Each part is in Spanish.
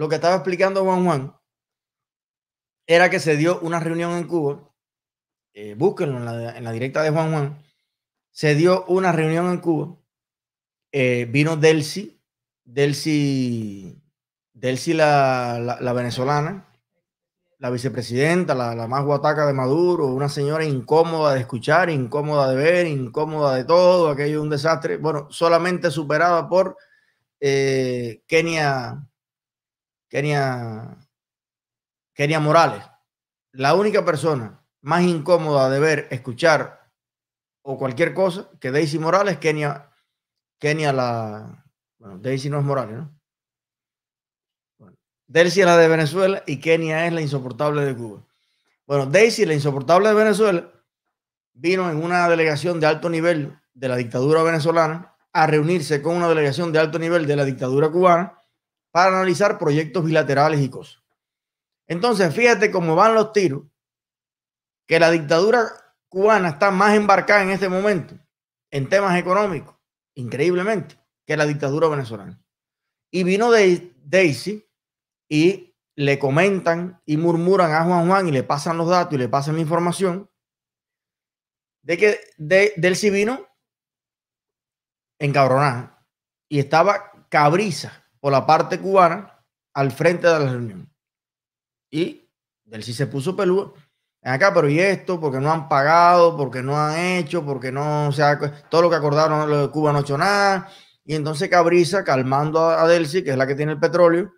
lo que estaba explicando Juan Juan era que se dio una reunión en Cuba. Eh, búsquenlo en la, directa de Juan Juan. Se dio una reunión en Cuba. Eh, vino Delcy, Delcy, Delcy la, la, venezolana, la vicepresidenta, la, la, más guataca de Maduro, una señora incómoda de escuchar, incómoda de ver, incómoda de todo, aquello es un desastre. Bueno, solamente superada por eh, Kenia, Kenia, Kenia Morales. La única persona más incómoda de ver, escuchar o cualquier cosa que Daisy Morales, Kenia, Kenia la... Bueno, Daisy no es Morales, ¿no? Bueno, Daisy es la de Venezuela y Kenia es la insoportable de Cuba. Bueno, Daisy, la insoportable de Venezuela, vino en una delegación de alto nivel de la dictadura venezolana a reunirse con una delegación de alto nivel de la dictadura cubana para analizar proyectos bilaterales y cosas. Entonces, fíjate cómo van los tiros, que la dictadura cubana está más embarcada en este momento en temas económicos, increíblemente, que la dictadura venezolana. Y vino Daisy y le comentan y murmuran a Juan Juan y le pasan los datos y le pasan la información de que de, del vino encabronada y estaba cabriza por la parte cubana al frente de la reunión. Y del sí se puso peludo. Acá, pero ¿y esto? Porque no han pagado, porque no han hecho, porque no, o sea, todo lo que acordaron lo de Cuba no ha hecho nada. Y entonces Cabriza, calmando a Delcy, que es la que tiene el petróleo,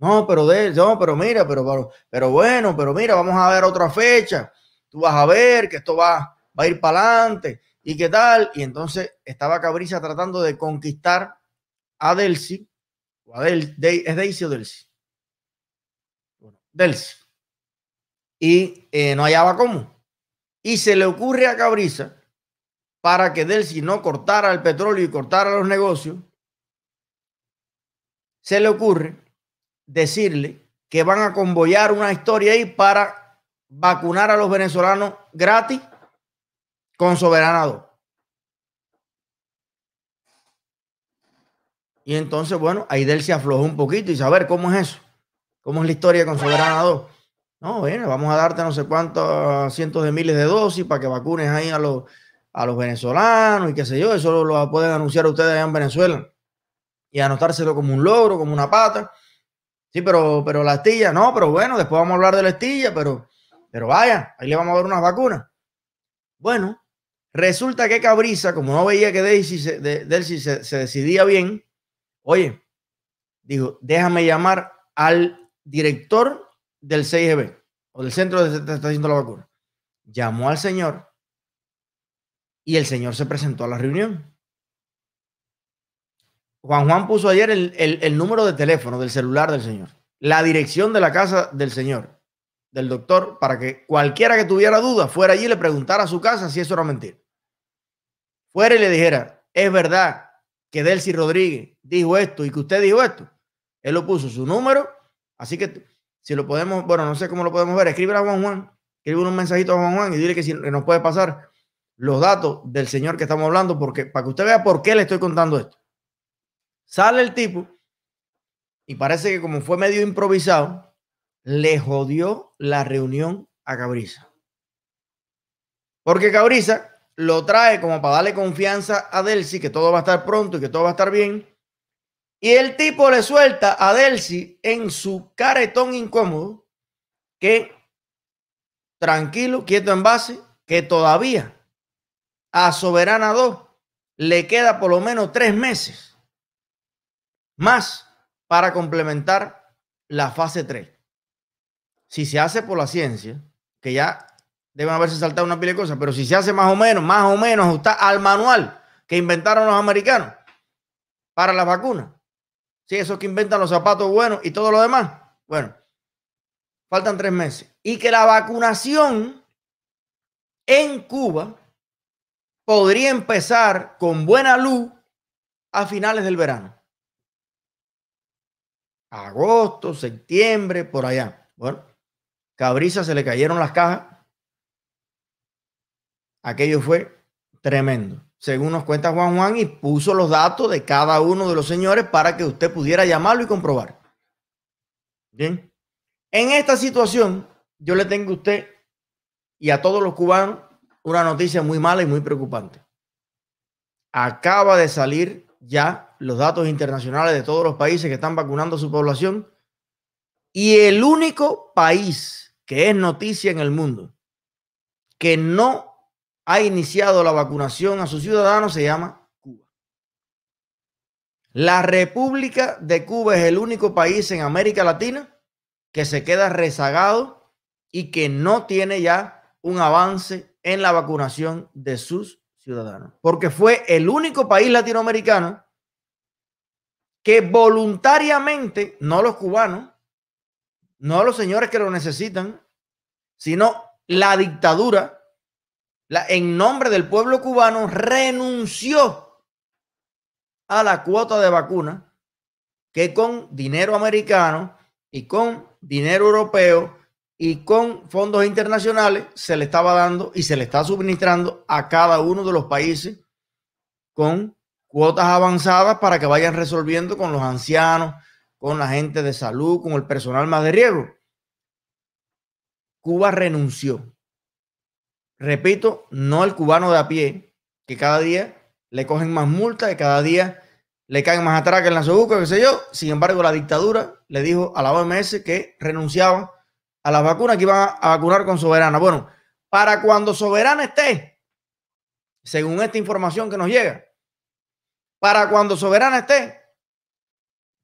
no, pero de, no, pero mira, pero, pero, pero bueno, pero mira, vamos a ver otra fecha. Tú vas a ver que esto va, va a ir para adelante. ¿Y qué tal? Y entonces estaba Cabriza tratando de conquistar a Delcy ¿Es Daisy o Delcy? Bueno, Delcy. Y eh, no hallaba cómo. Y se le ocurre a Cabriza, para que Delcy no cortara el petróleo y cortara los negocios, se le ocurre decirle que van a convoyar una historia ahí para vacunar a los venezolanos gratis con Soberana Y entonces, bueno, ahí del se aflojó un poquito y saber cómo es eso, cómo es la historia con Soberana 2. No, bueno, vamos a darte no sé cuántos cientos de miles de dosis para que vacunes ahí a los, a los venezolanos y qué sé yo, eso lo, pueden anunciar ustedes allá en Venezuela y anotárselo como un logro, como una pata. Sí, pero, pero la estilla, no, pero bueno, después vamos a hablar de la estilla, pero, pero vaya, ahí le vamos a dar unas vacunas. Bueno, resulta que Cabriza, como no veía que Daisy se, se decidía bien, Oye, dijo, déjame llamar al director del CIGB o del centro de está haciendo la vacuna. Llamó al señor y el señor se presentó a la reunión. Juan Juan puso ayer el, el, número de teléfono del celular del señor, la dirección de la casa del señor, del doctor, para que cualquiera que tuviera duda fuera allí y le preguntara a su casa si eso era mentira. Fuera y le dijera, es verdad que Delcy Rodríguez dijo esto y que usted dijo esto. Él lo puso su número, así que si lo podemos, bueno, no sé cómo lo podemos ver, escribe a Juan Juan, escribe un mensajito a Juan Juan y dile que si nos puede pasar los datos del señor que estamos hablando, porque para que usted vea por qué le estoy contando esto. Sale el tipo y parece que como fue medio improvisado, le jodió la reunión a Cabriza. Porque Cabriza lo trae como para darle confianza a Delcy, que todo va a estar pronto y que todo va a estar bien. Y el tipo le suelta a Delcy en su caretón incómodo que tranquilo, quieto en base, que todavía a Soberana 2 le queda por lo menos tres meses más para complementar la fase 3. Si se hace por la ciencia, que ya deben haberse saltado una pila de cosas, pero si se hace más o menos, más o menos ajustar al manual que inventaron los americanos para las vacunas, sí, esos que inventan los zapatos buenos y todo lo demás, bueno, faltan tres meses. Y que la vacunación en Cuba podría empezar con buena luz a finales del verano. Agosto, septiembre, por allá. Bueno, Cabriza se le cayeron las cajas Aquello fue tremendo. Según nos cuenta Juan Juan y puso los datos de cada uno de los señores para que usted pudiera llamarlo y comprobar. Bien. En esta situación, yo le tengo a usted y a todos los cubanos una noticia muy mala y muy preocupante. Acaba de salir ya los datos internacionales de todos los países que están vacunando a su población y el único país que es noticia en el mundo que no ha iniciado la vacunación a sus ciudadanos se llama Cuba. La República de Cuba es el único país en América Latina que se queda rezagado y que no tiene ya un avance en la vacunación de sus ciudadanos, porque fue el único país latinoamericano que voluntariamente, no los cubanos, no los señores que lo necesitan, sino la dictadura, en nombre del pueblo cubano, renunció a la cuota de vacuna que con dinero americano y con dinero europeo y con fondos internacionales se le estaba dando y se le está suministrando a cada uno de los países con cuotas avanzadas para que vayan resolviendo con los ancianos, con la gente de salud, con el personal más de riesgo. Cuba renunció. Repito, no el cubano de a pie, que cada día le cogen más multas, y cada día le caen más que en la sobuca, qué sé yo. Sin embargo, la dictadura le dijo a la OMS que renunciaban a las vacunas que iban a vacunar con Soberana. Bueno, para cuando Soberana esté, según esta información que nos llega, para cuando Soberana esté,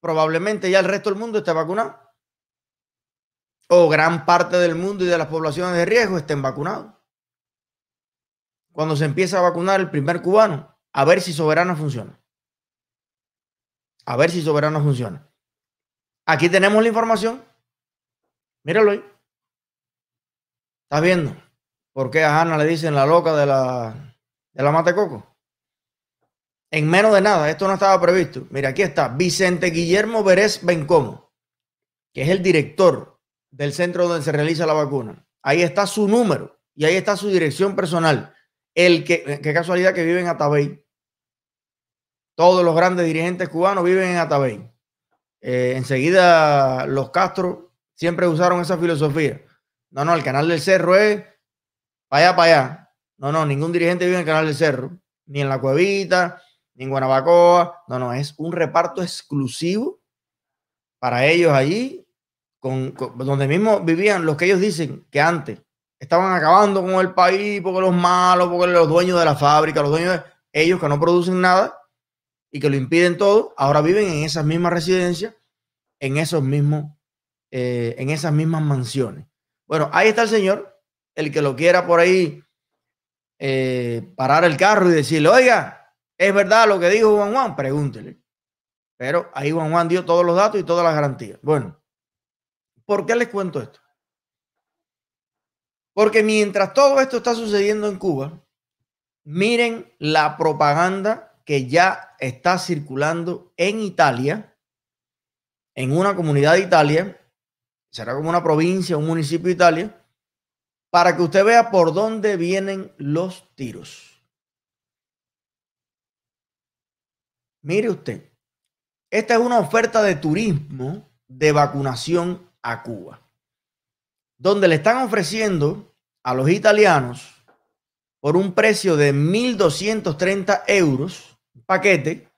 probablemente ya el resto del mundo esté vacunado. O gran parte del mundo y de las poblaciones de riesgo estén vacunados. Cuando se empieza a vacunar el primer cubano, a ver si Soberana funciona. A ver si Soberana funciona. Aquí tenemos la información. Míralo ahí. ¿Estás viendo? ¿Por qué a Ana le dicen la loca de la, de la matecoco? En menos de nada, esto no estaba previsto. Mira, aquí está Vicente Guillermo Berés Bencomo, que es el director del centro donde se realiza la vacuna. Ahí está su número y ahí está su dirección personal. El que, qué casualidad que vive en Atabey. Todos los grandes dirigentes cubanos viven en Atabey. Eh, enseguida los Castro siempre usaron esa filosofía. No, no, el canal del cerro es para allá, para allá. No, no, ningún dirigente vive en el canal del cerro, ni en la cuevita, ni en Guanabacoa. No, no, es un reparto exclusivo para ellos allí, con, donde mismo vivían los que ellos dicen que antes estaban acabando con el país porque los malos, porque los dueños de la fábrica, los dueños de ellos que no producen nada y que lo impiden todo, ahora viven en esas mismas residencias, en esos mismos, eh, en esas mismas mansiones. Bueno, ahí está el señor, el que lo quiera por ahí eh, parar el carro y decirle, oiga, ¿es verdad lo que dijo Juan Juan? Pregúntele. Pero ahí Juan Juan dio todos los datos y todas las garantías. Bueno, ¿por qué les cuento esto? Porque mientras todo esto está sucediendo en Cuba, miren la propaganda que ya está circulando en Italia, en una comunidad de Italia, será como una provincia, un municipio de Italia, para que usted vea por dónde vienen los tiros. Mire usted, esta es una oferta de turismo de vacunación a Cuba, donde le están ofreciendo a los italianos por un precio de 1.230 euros, un paquete,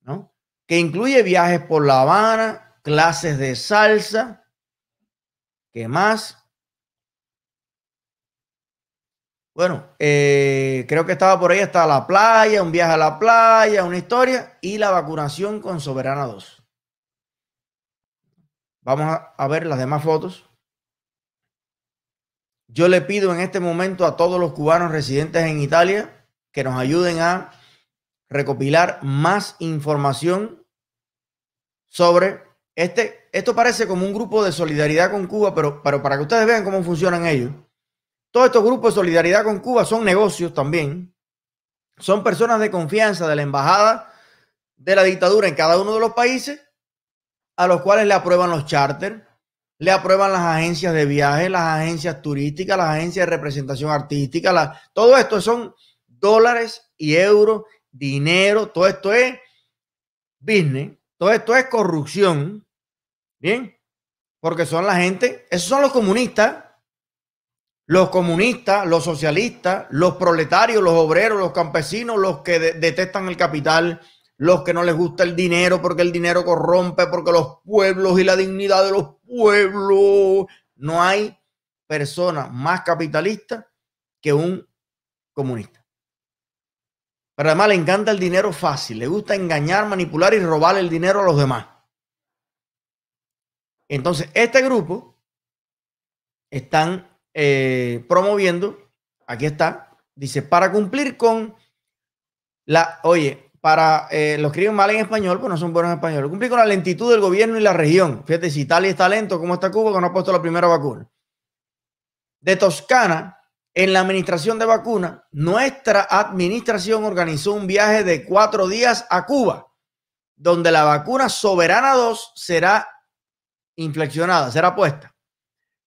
¿no? que incluye viajes por La Habana, clases de salsa, ¿Qué más? Bueno, eh, creo que estaba por ahí hasta la playa, un viaje a la playa, una historia y la vacunación con Soberana 2. Vamos a, ver las demás fotos. Yo le pido en este momento a todos los cubanos residentes en Italia que nos ayuden a recopilar más información sobre este esto parece como un grupo de solidaridad con Cuba, pero, pero para que ustedes vean cómo funcionan ellos. Todos estos grupos de solidaridad con Cuba son negocios también. Son personas de confianza de la embajada de la dictadura en cada uno de los países, a los cuales le aprueban los charters, le aprueban las agencias de viaje, las agencias turísticas, las agencias de representación artística. todo esto son dólares y euros, dinero, todo esto es business, todo esto es corrupción Bien. Porque son la gente, esos son los comunistas. Los comunistas, los socialistas, los proletarios, los obreros, los campesinos, los que detestan el capital, los que no les gusta el dinero porque el dinero corrompe, porque los pueblos y la dignidad de los pueblos. No hay persona más capitalista que un comunista. Pero además le encanta el dinero fácil, le gusta engañar, manipular y robar el dinero a los demás. Entonces, este grupo están eh, promoviendo, aquí está, dice, para cumplir con la, oye, para, eh, lo escriben mal en español, pues no son buenos en español. Cumplir con la lentitud del gobierno y la región. Fíjate, si Italia está lento, ¿cómo está Cuba que no ha puesto la primera vacuna? De Toscana, en la administración de vacunas, nuestra administración organizó un viaje de cuatro días a Cuba, donde la vacuna Soberana 2 será inflexionada, será puesta.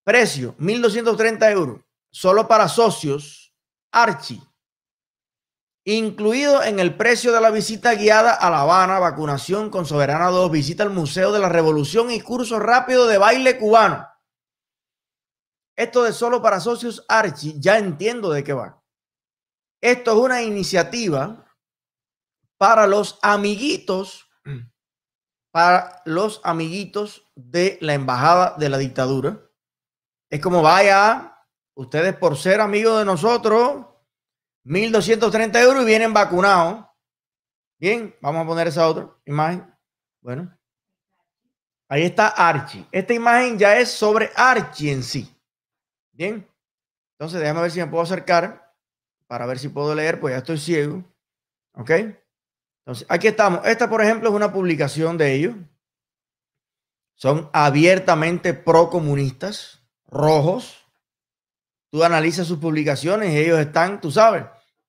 Precio, 1.230 euros, solo para socios, Archie Incluido en el precio de la visita guiada a La Habana, vacunación con Soberana 2, visita al Museo de la Revolución y curso rápido de baile cubano. Esto de solo para socios Archie, ya entiendo de qué va. Esto es una iniciativa para los amiguitos, para los amiguitos de la embajada de la dictadura. Es como vaya, ustedes por ser amigos de nosotros, 1.230 euros y vienen vacunados. Bien, vamos a poner esa otra imagen. Bueno, ahí está Archie. Esta imagen ya es sobre Archie en sí. Bien, entonces déjame ver si me puedo acercar para ver si puedo leer, pues ya estoy ciego. ¿Ok? Entonces, aquí estamos. Esta, por ejemplo, es una publicación de ellos. Son abiertamente pro-comunistas, rojos. Tú analizas sus publicaciones y ellos están, tú sabes,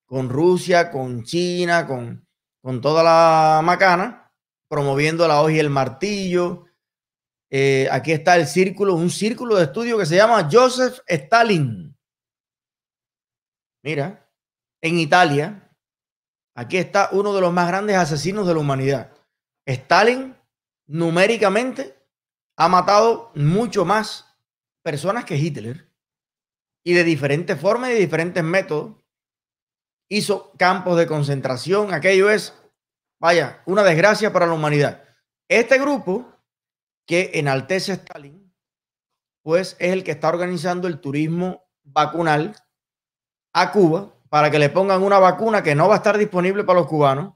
con Rusia, con China, con, con toda la macana, promoviendo la hoja y el martillo. Eh, aquí está el círculo, un círculo de estudio que se llama Joseph Stalin. Mira, en Italia, aquí está uno de los más grandes asesinos de la humanidad. Stalin, numéricamente, ha matado mucho más personas que Hitler y de diferentes formas y de diferentes métodos. Hizo campos de concentración. Aquello es, vaya, una desgracia para la humanidad. Este grupo que enaltece a Stalin, pues es el que está organizando el turismo vacunal a Cuba para que le pongan una vacuna que no va a estar disponible para los cubanos,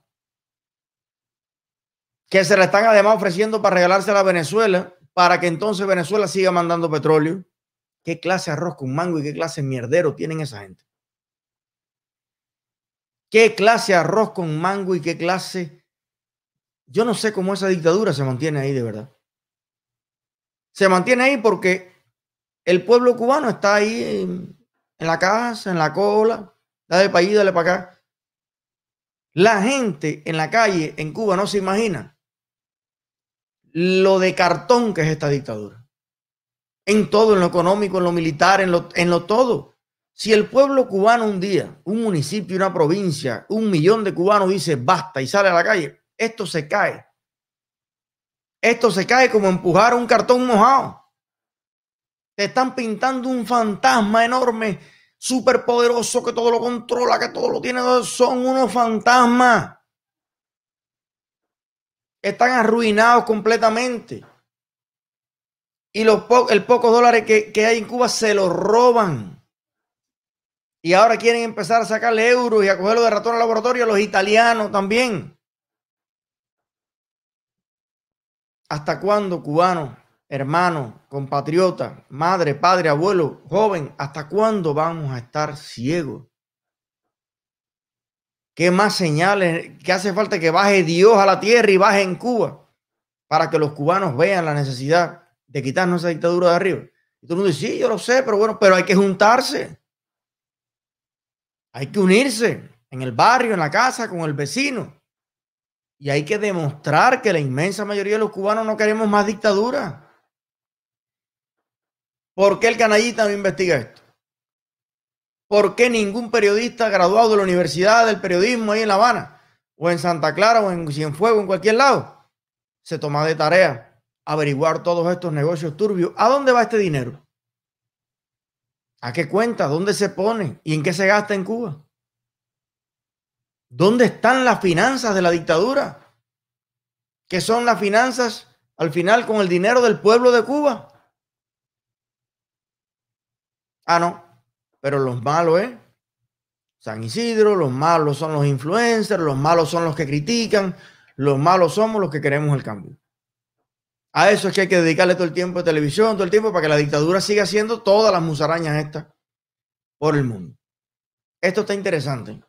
que se le están además ofreciendo para regalársela a Venezuela, para que entonces Venezuela siga mandando petróleo. ¿Qué clase de arroz con mango y qué clase de mierdero tienen esa gente? ¿Qué clase de arroz con mango y qué clase... Yo no sé cómo esa dictadura se mantiene ahí de verdad. Se mantiene ahí porque el pueblo cubano está ahí en, la casa, en la cola, dale para allí, dale para acá. La gente en la calle en Cuba no se imagina lo de cartón que es esta dictadura en todo, en lo económico, en lo militar, en lo, todo. Si el pueblo cubano un día, un municipio, una provincia, un millón de cubanos dice basta y sale a la calle, esto se cae. Esto se cae como empujar un cartón mojado. Te están pintando un fantasma enorme, súper poderoso, que todo lo controla, que todo lo tiene. Son unos fantasmas. Están arruinados completamente y los el pocos dólares que, hay en Cuba se los roban. Y ahora quieren empezar a sacarle euros y a cogerlo de ratón al laboratorio a los italianos también. ¿Hasta cuándo, cubano, hermano, compatriota, madre, padre, abuelo, joven, hasta cuándo vamos a estar ciegos? ¿Qué más señales? ¿Qué hace falta que baje Dios a la tierra y baje en Cuba para que los cubanos vean la necesidad de quitarnos esa dictadura de arriba. Y todo el mundo dice, sí, yo lo sé, pero bueno, pero hay que juntarse. Hay que unirse en el barrio, en la casa, con el vecino. Y hay que demostrar que la inmensa mayoría de los cubanos no queremos más dictadura. ¿Por qué el canallita no investiga esto? ¿Por qué ningún periodista graduado de la Universidad del Periodismo ahí en La Habana, o en Santa Clara, o en Cienfuegos, en cualquier lado, se toma de tarea averiguar todos estos negocios turbios. ¿A dónde va este dinero? ¿A qué cuenta? ¿Dónde se pone? ¿Y en qué se gasta en Cuba? ¿Dónde están las finanzas de la dictadura? ¿Qué son las finanzas al final con el dinero del pueblo de Cuba? Ah, no, pero los malos, ¿eh? San Isidro, los malos son los influencers, los malos son los que critican, los malos somos los que queremos el cambio. A eso es que hay que dedicarle todo el tiempo de televisión, todo el tiempo para que la dictadura siga haciendo todas las musarañas estas por el mundo. Esto está interesante.